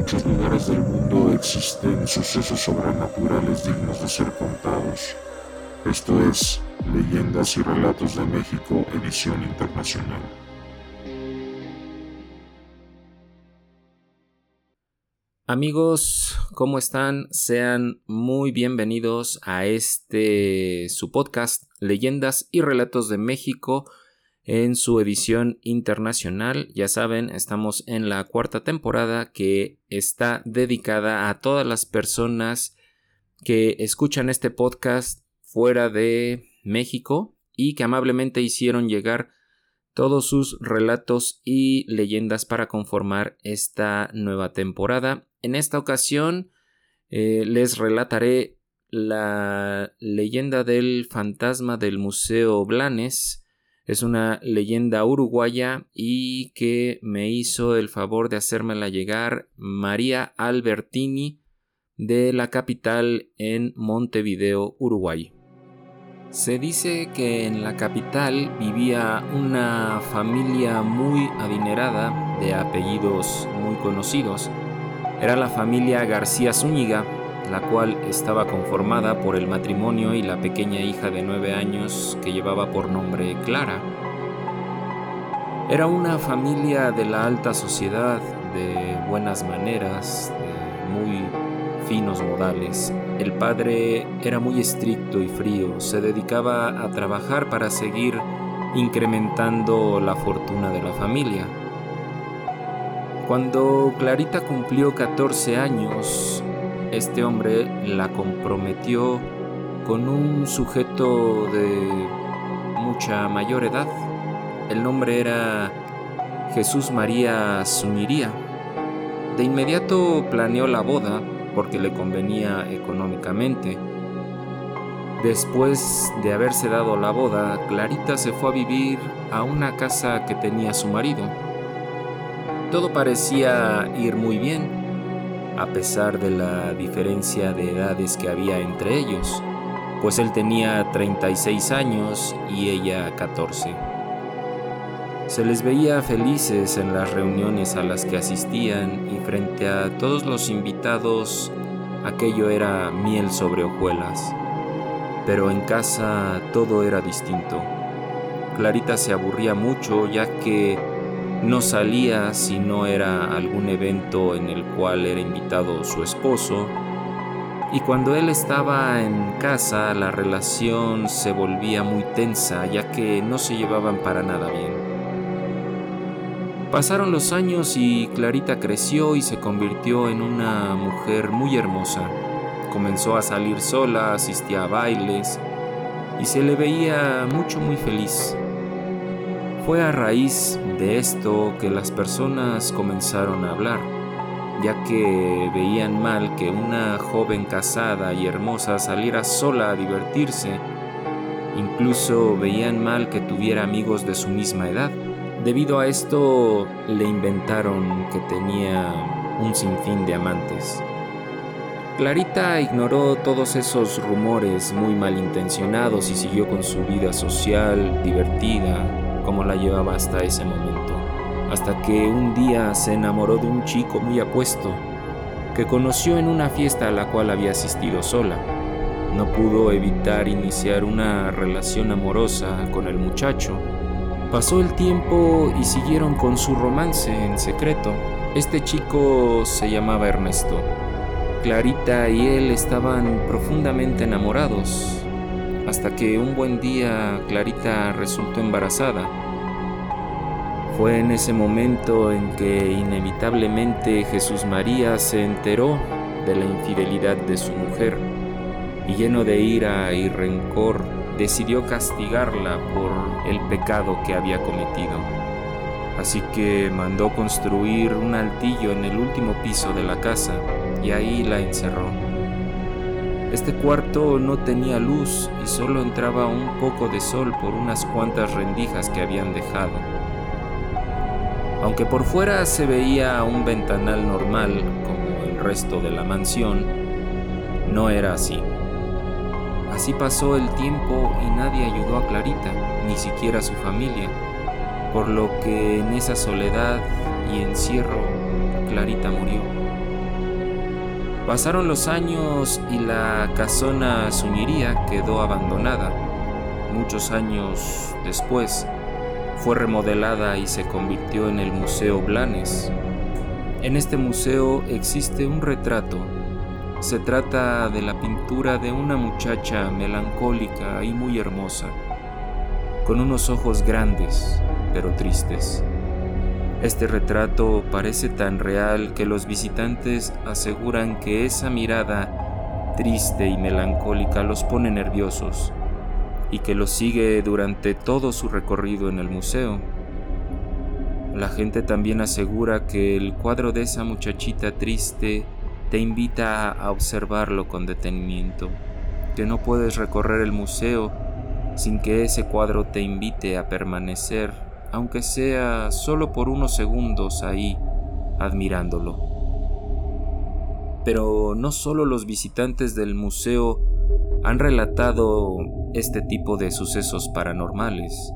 muchos lugares del mundo existen sucesos sobrenaturales dignos de ser contados. Esto es Leyendas y Relatos de México, edición internacional. Amigos, ¿cómo están? Sean muy bienvenidos a este su podcast Leyendas y Relatos de México en su edición internacional. Ya saben, estamos en la cuarta temporada que está dedicada a todas las personas que escuchan este podcast fuera de México y que amablemente hicieron llegar todos sus relatos y leyendas para conformar esta nueva temporada. En esta ocasión eh, les relataré la leyenda del fantasma del Museo Blanes. Es una leyenda uruguaya y que me hizo el favor de hacérmela llegar María Albertini de la capital en Montevideo, Uruguay. Se dice que en la capital vivía una familia muy adinerada de apellidos muy conocidos era la familia García Zúñiga, la cual estaba conformada por el matrimonio y la pequeña hija de nueve años que llevaba por nombre Clara. Era una familia de la alta sociedad, de buenas maneras, de muy finos modales. El padre era muy estricto y frío, se dedicaba a trabajar para seguir incrementando la fortuna de la familia. Cuando Clarita cumplió 14 años, este hombre la comprometió con un sujeto de mucha mayor edad. El nombre era Jesús María Zuniría. De inmediato planeó la boda porque le convenía económicamente. Después de haberse dado la boda, Clarita se fue a vivir a una casa que tenía su marido. Todo parecía ir muy bien, a pesar de la diferencia de edades que había entre ellos, pues él tenía 36 años y ella 14. Se les veía felices en las reuniones a las que asistían y frente a todos los invitados aquello era miel sobre hojuelas. Pero en casa todo era distinto. Clarita se aburría mucho ya que no salía si no era algún evento en el cual era invitado su esposo. Y cuando él estaba en casa la relación se volvía muy tensa ya que no se llevaban para nada bien. Pasaron los años y Clarita creció y se convirtió en una mujer muy hermosa. Comenzó a salir sola, asistía a bailes y se le veía mucho muy feliz. Fue a raíz de esto que las personas comenzaron a hablar, ya que veían mal que una joven casada y hermosa saliera sola a divertirse. Incluso veían mal que tuviera amigos de su misma edad. Debido a esto le inventaron que tenía un sinfín de amantes. Clarita ignoró todos esos rumores muy malintencionados y siguió con su vida social, divertida, como la llevaba hasta ese momento, hasta que un día se enamoró de un chico muy apuesto, que conoció en una fiesta a la cual había asistido sola. No pudo evitar iniciar una relación amorosa con el muchacho. Pasó el tiempo y siguieron con su romance en secreto. Este chico se llamaba Ernesto. Clarita y él estaban profundamente enamorados, hasta que un buen día Clarita resultó embarazada. Fue en ese momento en que inevitablemente Jesús María se enteró de la infidelidad de su mujer y lleno de ira y rencor decidió castigarla por el pecado que había cometido. Así que mandó construir un altillo en el último piso de la casa y ahí la encerró. Este cuarto no tenía luz y solo entraba un poco de sol por unas cuantas rendijas que habían dejado. Aunque por fuera se veía un ventanal normal como el resto de la mansión, no era así. Así pasó el tiempo y nadie ayudó a Clarita, ni siquiera su familia, por lo que en esa soledad y encierro Clarita murió. Pasaron los años y la casona Suñiría quedó abandonada. Muchos años después fue remodelada y se convirtió en el Museo Blanes. En este museo existe un retrato. Se trata de la pintura de una muchacha melancólica y muy hermosa, con unos ojos grandes pero tristes. Este retrato parece tan real que los visitantes aseguran que esa mirada triste y melancólica los pone nerviosos y que los sigue durante todo su recorrido en el museo. La gente también asegura que el cuadro de esa muchachita triste te invita a observarlo con detenimiento, que no puedes recorrer el museo sin que ese cuadro te invite a permanecer aunque sea solo por unos segundos ahí, admirándolo. Pero no solo los visitantes del museo han relatado este tipo de sucesos paranormales.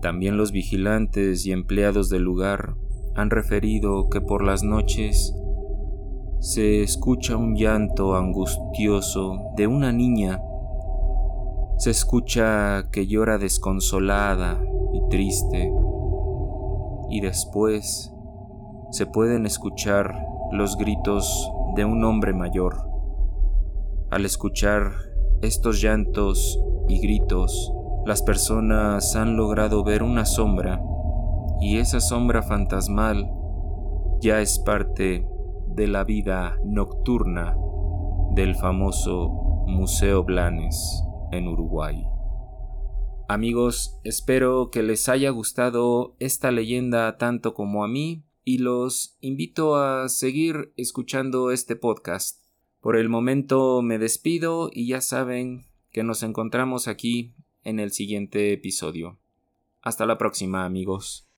También los vigilantes y empleados del lugar han referido que por las noches se escucha un llanto angustioso de una niña. Se escucha que llora desconsolada triste, y después se pueden escuchar los gritos de un hombre mayor. Al escuchar estos llantos y gritos, las personas han logrado ver una sombra, y esa sombra fantasmal ya es parte de la vida nocturna del famoso Museo Blanes en Uruguay. Amigos, espero que les haya gustado esta leyenda tanto como a mí y los invito a seguir escuchando este podcast. Por el momento me despido y ya saben que nos encontramos aquí en el siguiente episodio. Hasta la próxima amigos.